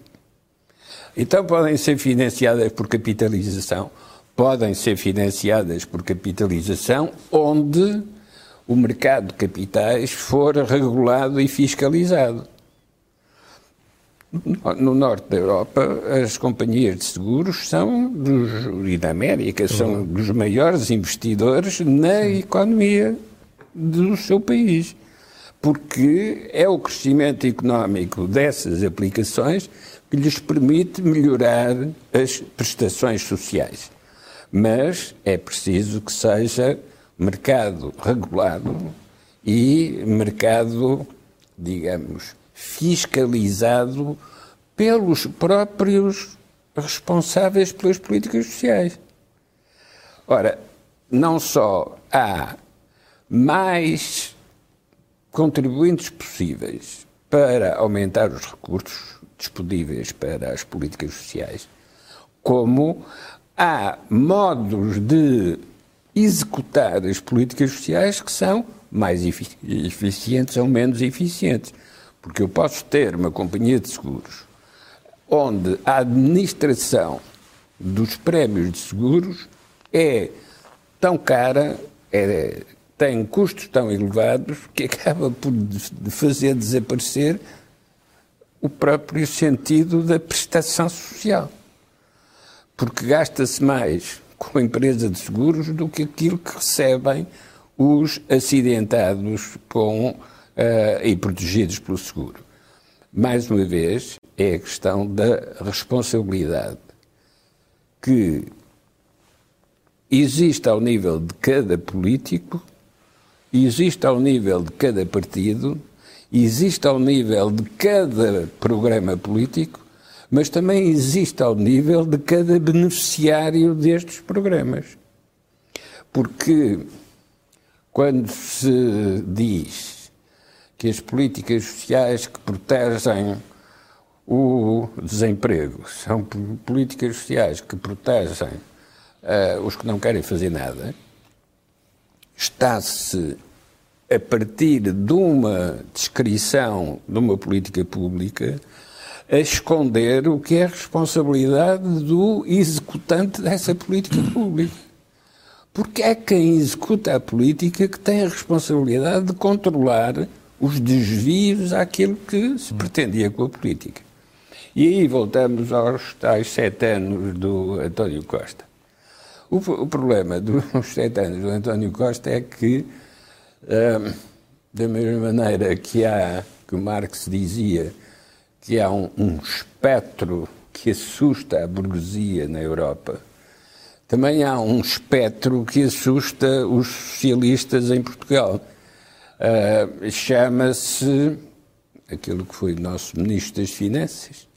Então podem ser financiadas por capitalização, podem ser financiadas por capitalização onde o mercado de capitais for regulado e fiscalizado. No norte da Europa, as companhias de seguros são, dos, e na América, são dos maiores investidores na economia do seu país. Porque é o crescimento económico dessas aplicações que lhes permite melhorar as prestações sociais. Mas é preciso que seja mercado regulado e mercado, digamos, fiscalizado pelos próprios responsáveis pelas políticas sociais. Ora, não só há mais contribuintes possíveis para aumentar os recursos disponíveis para as políticas sociais, como há modos de executar as políticas sociais que são mais eficientes ou menos eficientes. Porque eu posso ter uma companhia de seguros onde a administração dos prémios de seguros é tão cara, é, tem custos tão elevados, que acaba por fazer desaparecer o próprio sentido da prestação social. Porque gasta-se mais com a empresa de seguros do que aquilo que recebem os acidentados com, uh, e protegidos pelo seguro. Mais uma vez, é a questão da responsabilidade que existe ao nível de cada político, existe ao nível de cada partido, existe ao nível de cada programa político mas também existe ao nível de cada beneficiário destes programas. Porque quando se diz que as políticas sociais que protegem o desemprego são políticas sociais que protegem uh, os que não querem fazer nada, está-se a partir de uma descrição de uma política pública a esconder o que é a responsabilidade do executante dessa política pública. Porque é quem executa a política que tem a responsabilidade de controlar os desvios àquilo que se pretendia com a política. E aí voltamos aos tais sete anos do António Costa. O, o problema dos sete anos do António Costa é que, hum, da mesma maneira que há, que Marx dizia, que há um, um espectro que assusta a burguesia na Europa, também há um espectro que assusta os socialistas em Portugal. Uh, Chama-se aquilo que foi nosso Ministro das Finanças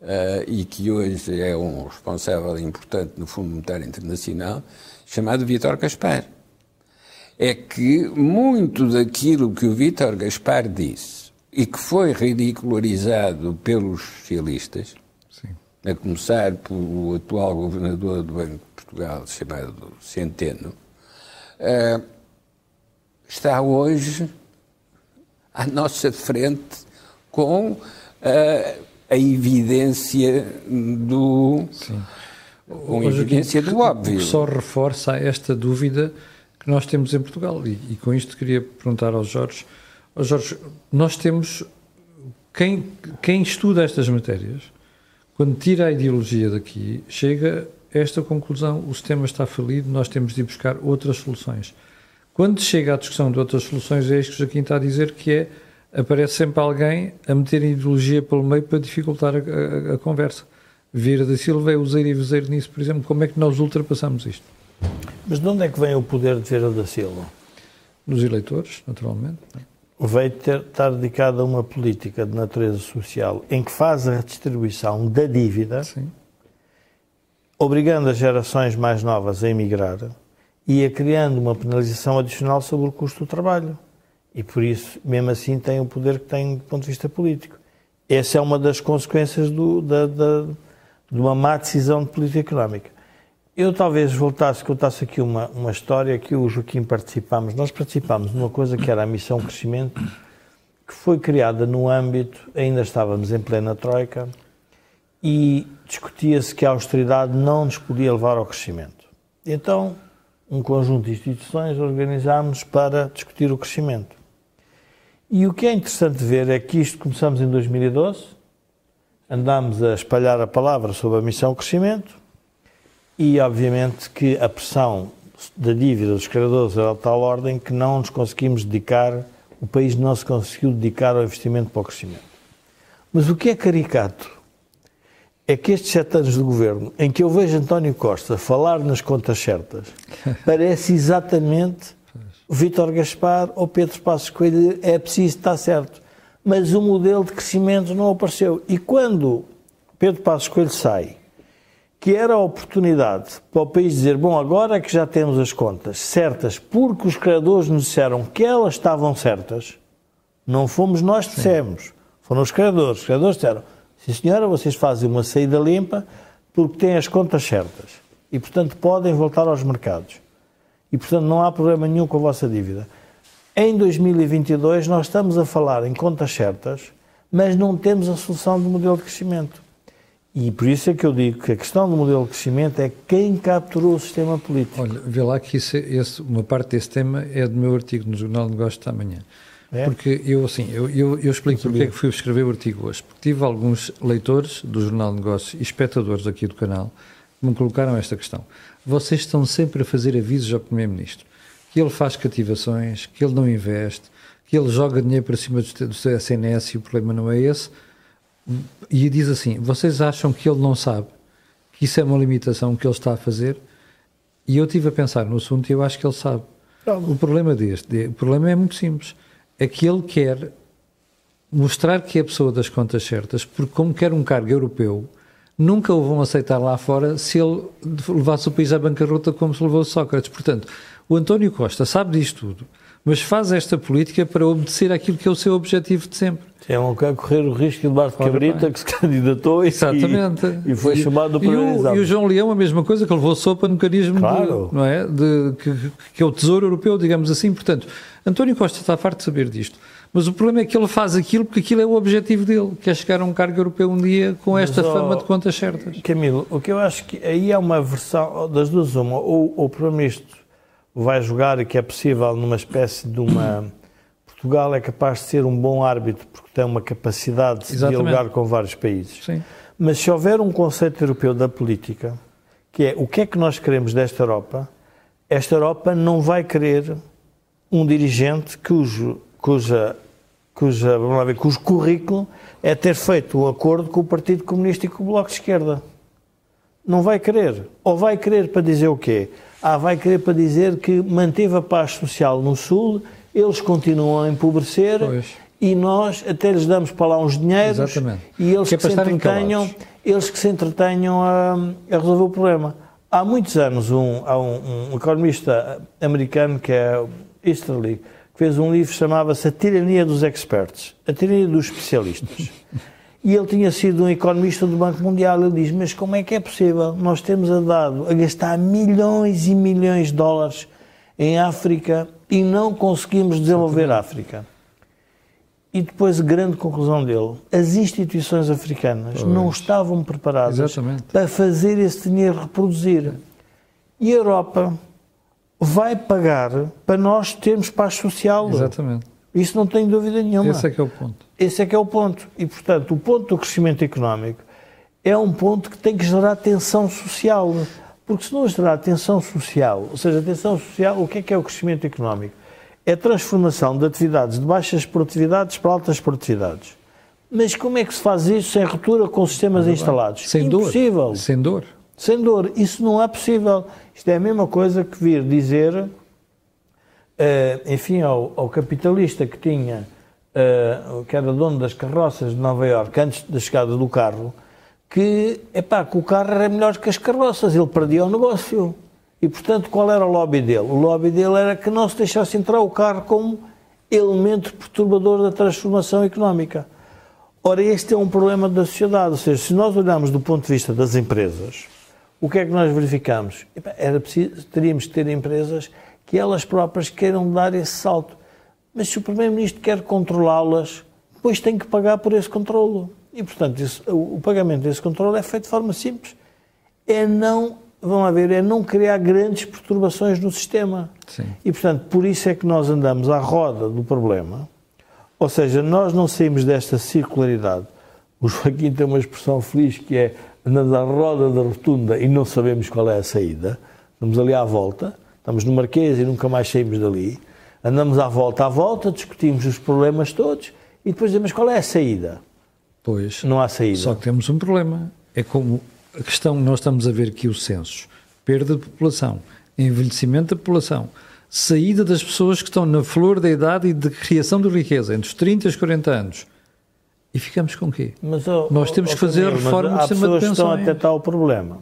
uh, e que hoje é um responsável importante no Fundo Monetário Internacional, chamado Vítor Gaspar. É que muito daquilo que o Vítor Gaspar disse e que foi ridicularizado pelos socialistas, Sim. a começar pelo atual governador do Banco de Portugal, chamado Centeno, uh, está hoje à nossa frente com uh, a evidência do. Sim. Com a evidência do óbvio.
Só reforça esta dúvida que nós temos em Portugal. E, e com isto queria perguntar ao Jorge. Ao Jorge, nós temos. Quem, quem estuda estas matérias, quando tira a ideologia daqui, chega a esta conclusão: o sistema está falido, nós temos de ir buscar outras soluções. Quando chega à discussão de outras soluções, é isto que o Joaquim está a dizer, que é aparece sempre alguém a meter ideologia pelo meio para dificultar a, a, a conversa. Vieira da Silva é useiro e vezeiro nisso, por exemplo. Como é que nós ultrapassamos isto?
Mas de onde é que vem o poder de Vieira da Silva?
Dos eleitores, naturalmente.
Veio ter, estar dedicado a uma política de natureza social em que faz a redistribuição da dívida, Sim. obrigando as gerações mais novas a emigrar e a criando uma penalização adicional sobre o custo do trabalho e por isso, mesmo assim, tem o poder que tem do ponto de vista político. Essa é uma das consequências do, da, da, de uma má decisão de política económica. Eu talvez voltasse, contasse aqui uma, uma história que eu e o Joaquim participámos. Nós participámos numa coisa que era a Missão Crescimento, que foi criada no âmbito, ainda estávamos em plena Troika, e discutia-se que a austeridade não nos podia levar ao crescimento. Então, um conjunto de instituições organizámos para discutir o crescimento. E o que é interessante ver é que isto começamos em 2012, andámos a espalhar a palavra sobre a missão crescimento e, obviamente, que a pressão da dívida dos credores era de tal ordem que não nos conseguimos dedicar, o país não se conseguiu dedicar ao investimento para o crescimento. Mas o que é caricato é que estes sete anos de governo, em que eu vejo António Costa falar nas contas certas, parece exatamente Vítor Gaspar ou Pedro Passos Coelho é preciso estar certo. Mas o modelo de crescimento não apareceu. E quando Pedro Passos Coelho sai, que era a oportunidade para o país dizer, bom, agora que já temos as contas certas, porque os criadores nos disseram que elas estavam certas, não fomos nós que dissemos, foram os criadores. Os criadores disseram, sim senhora, vocês fazem uma saída limpa porque têm as contas certas e, portanto, podem voltar aos mercados e, portanto, não há problema nenhum com a vossa dívida. Em 2022, nós estamos a falar em contas certas, mas não temos a solução do modelo de crescimento. E por isso é que eu digo que a questão do modelo de crescimento é quem capturou o sistema político.
Olha, vê lá que isso, esse, uma parte desse tema é do meu artigo no Jornal de Negócios de amanhã. É? Porque eu, assim, eu, eu, eu explico porque é que fui escrever o artigo hoje. Porque tive alguns leitores do Jornal de Negócios e espectadores aqui do canal que me colocaram esta questão vocês estão sempre a fazer avisos ao Primeiro-Ministro que ele faz cativações, que ele não investe, que ele joga dinheiro para cima do seu SNS e o problema não é esse. E diz assim: vocês acham que ele não sabe que isso é uma limitação que ele está a fazer? E eu estive a pensar no assunto e eu acho que ele sabe. O problema deste, o problema é muito simples. É que ele quer mostrar que é a pessoa das contas certas, porque como quer um cargo europeu, nunca o vão aceitar lá fora se ele levasse o país à bancarrota como se levou Sócrates. Portanto, o António Costa sabe disto tudo, mas faz esta política para obedecer àquilo que é o seu objetivo de sempre.
É um quer correr o risco de Eduardo Cabrita, bem. que se candidatou e, Exatamente. e, e foi e, chamado para
o, e o João Leão, a mesma coisa, que levou sopa no carisma claro. de, não é? De, que, que é o Tesouro Europeu, digamos assim. Portanto, António Costa está farto de saber disto. Mas o problema é que ele faz aquilo porque aquilo é o objetivo dele, que é chegar a um cargo europeu um dia com esta Mas, fama de contas certas.
Camilo, o que eu acho que aí é uma versão das duas uma, ou o Primeiro-Ministro vai jogar e que é possível numa espécie de uma Portugal é capaz de ser um bom árbitro porque tem uma capacidade de
Exatamente.
dialogar com vários países.
Sim.
Mas se houver um conceito europeu da política, que é o que é que nós queremos desta Europa, esta Europa não vai querer um dirigente cujo, cuja, cuja, vamos lá ver, cujo currículo é ter feito um acordo com o Partido Comunista e com o Bloco de Esquerda. Não vai querer. Ou vai querer para dizer o quê? Ah, vai querer para dizer que manteve a paz social no Sul, eles continuam a empobrecer
Pois.
e nós até lhes damos para lá uns dinheiros
Exatamente.
e eles
Que
que,
é para
se entretenham, eles que se entretenham a, a resolver o problema. Há muitos anos um, há um, um economista americano que é Easterly, que fez um livro que chamava-se A Tirania dos Experts, A Tirania dos Especialistas. E ele tinha sido um economista do Banco Mundial. Ele diz: Mas como é que é possível? Nós temos a dado a gastar milhões e milhões de dólares em África e não conseguimos desenvolver a África. E depois, a grande conclusão dele: as instituições africanas não estavam preparadas
Exatamente.
para fazer esse dinheiro reproduzir. E a Europa vai pagar para nós termos paz social.
Exatamente.
Isso não tem dúvida nenhuma.
Esse é que é o ponto.
Esse é que é o ponto. E, portanto, o ponto do crescimento económico é um ponto que tem que gerar tensão social. Porque se não gerar tensão social, ou seja, tensão social, o que é que é o crescimento económico? É a transformação de atividades de baixas produtividades para altas produtividades. Mas como é que se faz isso sem ruptura com sistemas instalados?
Sem
Impossível.
dor. Sem dor.
Sem dor. Isso não é possível. Isto é a mesma coisa que vir dizer, eh, enfim, ao, ao capitalista que tinha, eh, que era dono das carroças de Nova Iorque antes da chegada do carro, que, epá, que o carro era melhor que as carroças, ele perdia o negócio. E, portanto, qual era o lobby dele? O lobby dele era que não se deixasse entrar o carro como elemento perturbador da transformação económica. Ora, este é um problema da sociedade, ou seja, se nós olharmos do ponto de vista das empresas, o que é que nós verificamos? Era preciso, teríamos que ter empresas que elas próprias queiram dar esse salto. Mas se o Primeiro-Ministro quer controlá-las, depois tem que pagar por esse controlo. E, portanto, isso- o pagamento desse controle é feito de forma simples. É não, vão ver, é não criar grandes perturbações no sistema.
Sim.
E, portanto, por isso é que nós andamos à roda do problema. Ou seja, nós não saímos desta circularidade. O Joaquim tem uma expressão feliz que é andamos à roda da rotunda e não sabemos qual é a saída. Estamos ali à volta, estamos no Marquês e nunca mais saímos dali. Andamos à volta, à volta, discutimos os problemas todos e depois dizemos qual é a saída.
Pois.
Não há saída.
Só que temos um problema. É como a questão que nós estamos a ver aqui, os censos. Perda de população, envelhecimento da população, saída das pessoas que estão na flor da idade e de criação de riqueza, entre os 30 e os 40 anos. E ficamos com o quê?
Mas, ó,
Nós temos
ó,
que fazer
mas
reforma do sistema de
pessoas que estão a detectar o problema.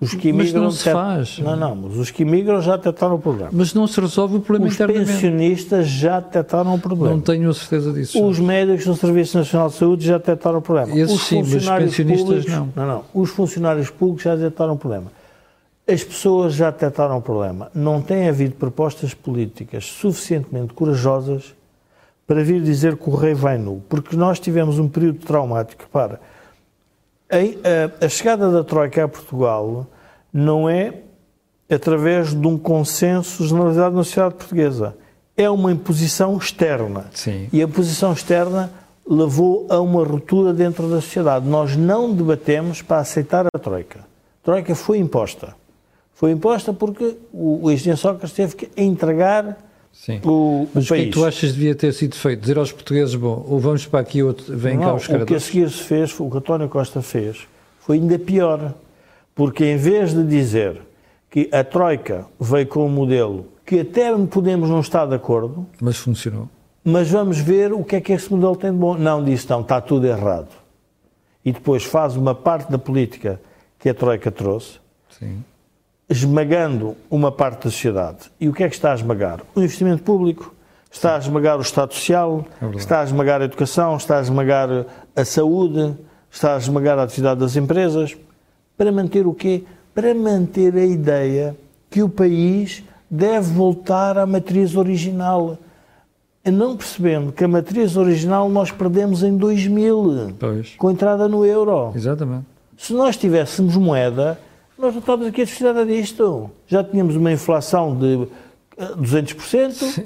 Os que
Mas não se faz.
Não, não, mas os que imigram já detectaram o problema.
Mas não se resolve o problema
Os
internamente.
pensionistas já detectaram o problema.
Não tenho a certeza disso.
Os médicos do Serviço Nacional de Saúde já detectaram o problema.
Esses
os
sim, mas os pensionistas
públicos,
não.
Não, não. Os funcionários públicos já detectaram o problema. As pessoas já detectaram o problema. Não tem havido propostas políticas suficientemente corajosas para vir dizer que o rei vai nu. Porque nós tivemos um período traumático. Para a, a chegada da Troika a Portugal não é através de um consenso generalizado na sociedade portuguesa. É uma imposição externa.
Sim.
E a posição externa levou a uma ruptura dentro da sociedade. Nós não debatemos para aceitar a Troika. A Troika foi imposta. Foi imposta porque o, o engenheiro Sócrates teve que entregar
Sim.
o,
Mas
o
que é
país.
que tu achas que devia ter sido feito? Dizer aos portugueses, bom, ou vamos para aqui, ou vem cá
Não,
os
o que a
caras.
seguir se fez, o que António Costa fez, foi ainda pior. Porque em vez de dizer que a Troika veio com um modelo que até podemos não estar de acordo,
Mas funcionou.
mas vamos ver o que é que esse modelo tem de bom. Não, disse não, está tudo errado. E depois faz uma parte da política que a Troika trouxe,
Sim.
Esmagando uma parte da sociedade. E o que é que está a esmagar? O investimento público, está a esmagar o Estado Social,
É
está a esmagar a educação, está a esmagar a saúde, está a esmagar a atividade das empresas. Para manter o quê? Para manter a ideia que o país deve voltar à matriz original. Não percebendo que a matriz original nós perdemos em 2000,
Pois.
com a entrada no euro.
Exatamente.
Se nós tivéssemos moeda, nós não estávamos aqui a discutir nada disto. Já tínhamos uma inflação de eh, 200%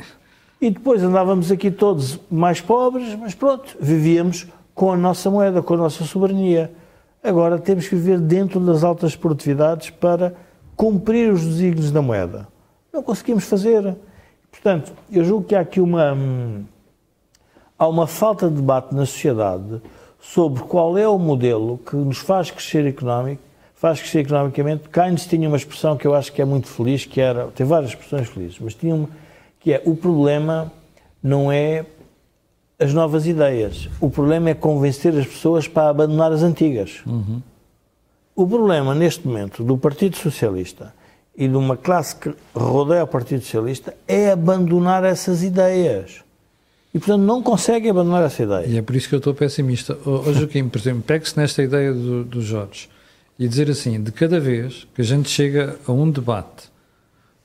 E depois andávamos aqui todos mais pobres, mas pronto, vivíamos com a nossa moeda, com a nossa soberania. Agora temos que viver dentro das altas produtividades para cumprir os desígnios da moeda. Não conseguimos fazer. Portanto, eu julgo que há aqui uma, hum, há uma falta de debate na sociedade sobre qual é o modelo que nos faz crescer económico, faz crescer economicamente. Keynes tinha uma expressão que eu acho que é muito feliz, que era, tem várias expressões felizes, mas tinha uma, que é o problema não é as novas ideias, o problema é convencer as pessoas para abandonar as antigas. Uhum. O problema neste momento do Partido Socialista e de uma classe que rodeia o Partido Socialista é abandonar essas ideias. E, portanto, não consegue abandonar essa ideia.
E é por isso que eu estou pessimista. Ô, Joaquim, por exemplo, pegue-se nesta ideia do, do Jorge e dizer assim: de cada vez que a gente chega a um debate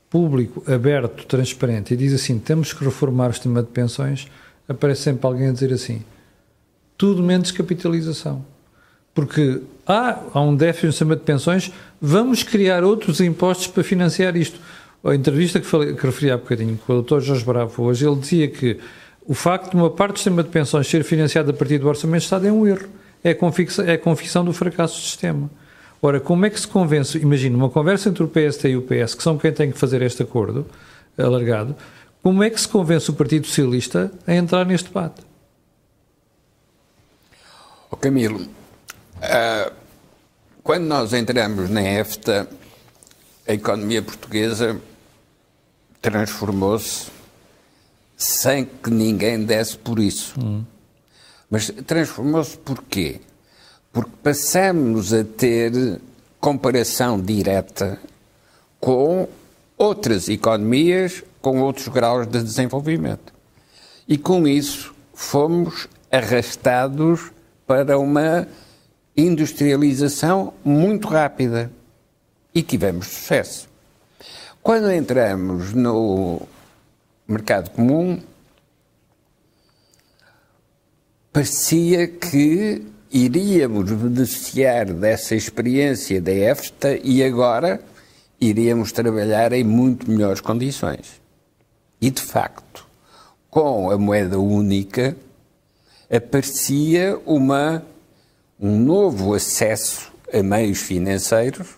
público, aberto, transparente e diz assim: temos que reformar o sistema de pensões, aparece sempre alguém a dizer assim: tudo menos capitalização. Porque há, há um déficit no sistema de pensões, vamos criar outros impostos para financiar isto. A entrevista que, falei, que referi há bocadinho com o Dr. Jorge Bravo hoje, ele dizia que o facto de uma parte do sistema de pensões ser financiada a partir do Orçamento de Estado é um erro. É a, é a confissão do fracasso do sistema. Ora, como é que se convence? Imagina, uma conversa entre o PST e o PS, que são quem tem que fazer este acordo alargado, como é que se convence o Partido Socialista a entrar neste debate?
Oh, Camilo, uh, quando nós entramos na EFTA, a economia portuguesa transformou-se sem que ninguém desse por isso. Hum. Mas transformou-se porquê? Porque passamos a ter comparação direta com outras economias com outros graus de desenvolvimento. E com isso fomos arrastados para uma industrialização muito rápida e tivemos sucesso. Quando entramos no mercado comum, parecia que iríamos beneficiar dessa experiência da EFTA e agora iríamos trabalhar em muito melhores condições. E, de facto, com a moeda única, aparecia uma, um novo acesso a meios financeiros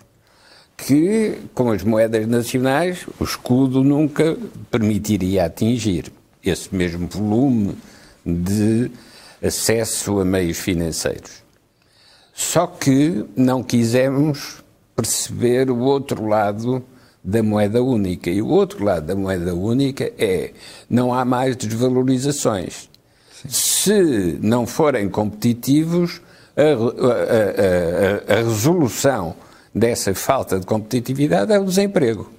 que, com as moedas nacionais, o escudo nunca permitiria atingir esse mesmo volume de acesso a meios financeiros. Só que não quisemos perceber o outro lado da moeda única. E o outro lado da moeda única é não há mais desvalorizações. Se não forem competitivos, a, a, a, a, resolução dessa falta de competitividade é o desemprego.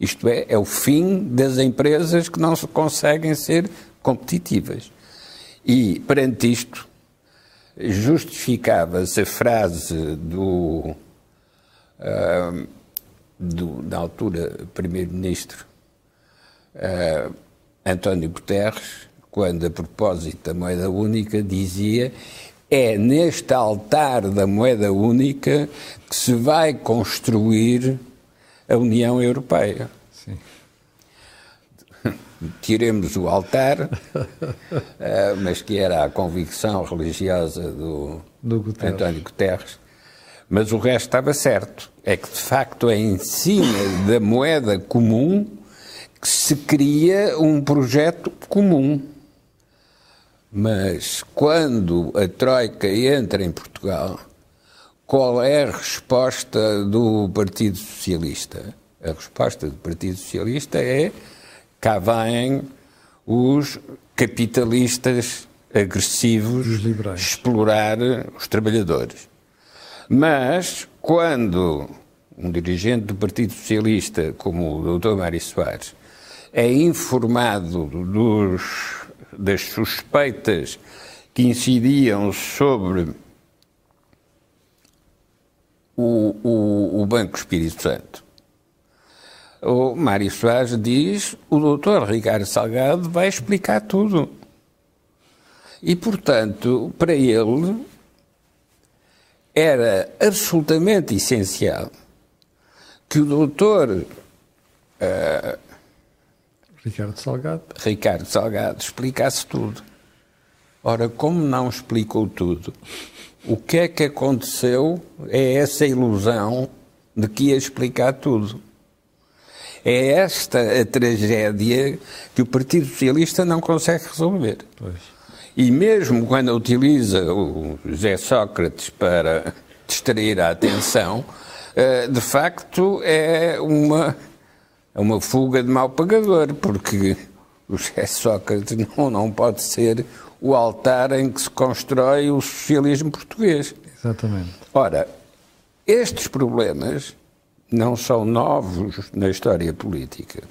Isto é, é o fim das empresas que não conseguem ser competitivas. E, perante isto, justificava-se a frase do. Uh, do, na altura, Primeiro-Ministro uh, António Guterres, quando, a propósito da moeda única, dizia é neste altar da moeda única que se vai construir a União Europeia. Sim. Tiremos o altar, uh, mas que era a convicção religiosa do, do Guterres. António Guterres, mas o resto estava certo. É que, de facto, é em cima da moeda comum que se cria um projeto comum. Mas quando a Troika entra em Portugal, qual é a resposta do Partido Socialista? A resposta do Partido Socialista é cá vêm os capitalistas agressivos explorar os trabalhadores. Mas, quando um dirigente do Partido Socialista, como o Dr. Mário Soares, é informado dos, das suspeitas que incidiam sobre o, o, o Banco Espírito Santo, o Mário Soares diz o doutor Ricardo Salgado vai explicar tudo. E, portanto, para ele, era absolutamente essencial que o doutor uh,
Ricardo Salgado.
Ricardo Salgado explicasse tudo. Ora, como não explicou tudo, o que é que aconteceu é essa ilusão de que ia explicar tudo. É esta a tragédia que o Partido Socialista não consegue resolver.
Pois.
E mesmo quando utiliza o José Sócrates para distrair a atenção, eh, de facto é uma, é uma fuga de mau pagador, porque o José Sócrates não, não pode ser o altar em que se constrói o socialismo português.
Exatamente.
Ora, estes problemas não são novos na história política.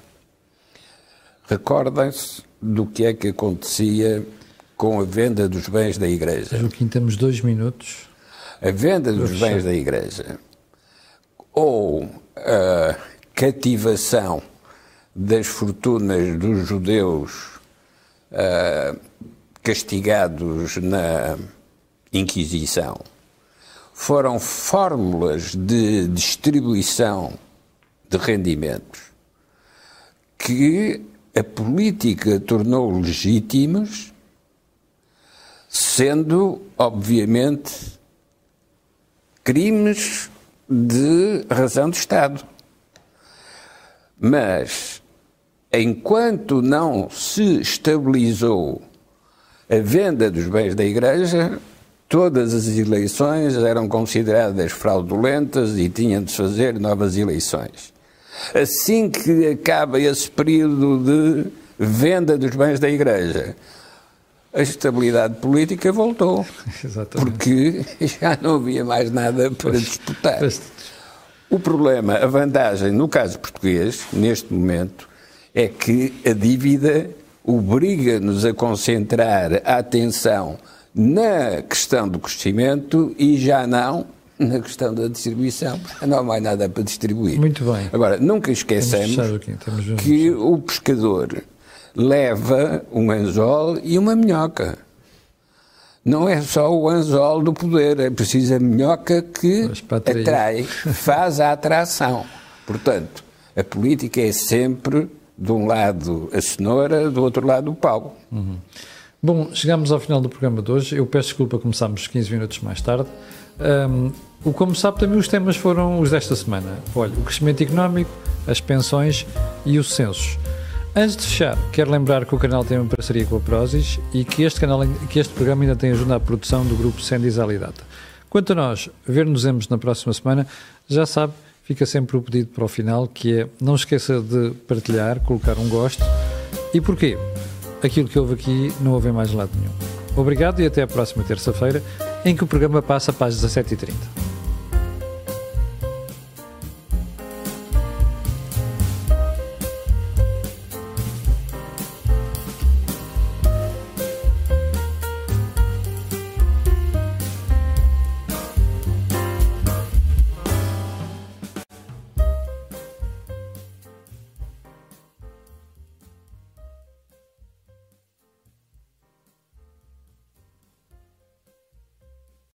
Recordem-se do que é que acontecia com a venda dos bens da Igreja.
Joaquim, temos dois minutos.
A venda dos bens da Igreja ou a cativação das fortunas dos judeus uh, castigados na Inquisição foram fórmulas de distribuição de rendimentos que a política tornou legítimos, sendo, obviamente, crimes de razão de Estado. Mas, enquanto não se estabilizou a venda dos bens da Igreja, todas as eleições eram consideradas fraudulentas e tinham de se fazer novas eleições. Assim que acaba esse período de venda dos bens da Igreja, a estabilidade política voltou.
Exatamente.
Porque já não havia mais nada para disputar. O problema, a vantagem no caso português, neste momento, é que a dívida obriga-nos a concentrar a atenção na questão do crescimento e já não na questão da distribuição. Não há mais nada para distribuir.
Muito bem.
Agora, nunca esqueçamos que o pescador leva um anzol e uma minhoca. Não é só o anzol do poder, é preciso a minhoca que atrai, faz a atração. Portanto, a política é sempre de um lado a cenoura, do outro lado o pau.
Uhum. Bom, chegamos ao final do programa de hoje. Eu peço desculpa, começámos 15 minutos mais tarde. Um, o como sabe, também os temas foram os desta semana. Olha, o crescimento económico, as pensões e os censos. Antes de fechar, quero lembrar que o canal tem uma parceria com a Prozis e que este, canal, que este programa ainda tem ajuda à produção do grupo Sendis Alidata. Quanto a nós, ver-nos-emos na próxima semana, já sabe, fica sempre o pedido para o final, que é não esqueça de partilhar, colocar um gosto. E porquê? Aquilo que houve aqui não houve mais lado nenhum. Obrigado e até a próxima terça-feira, em que o programa passa para as 17h30.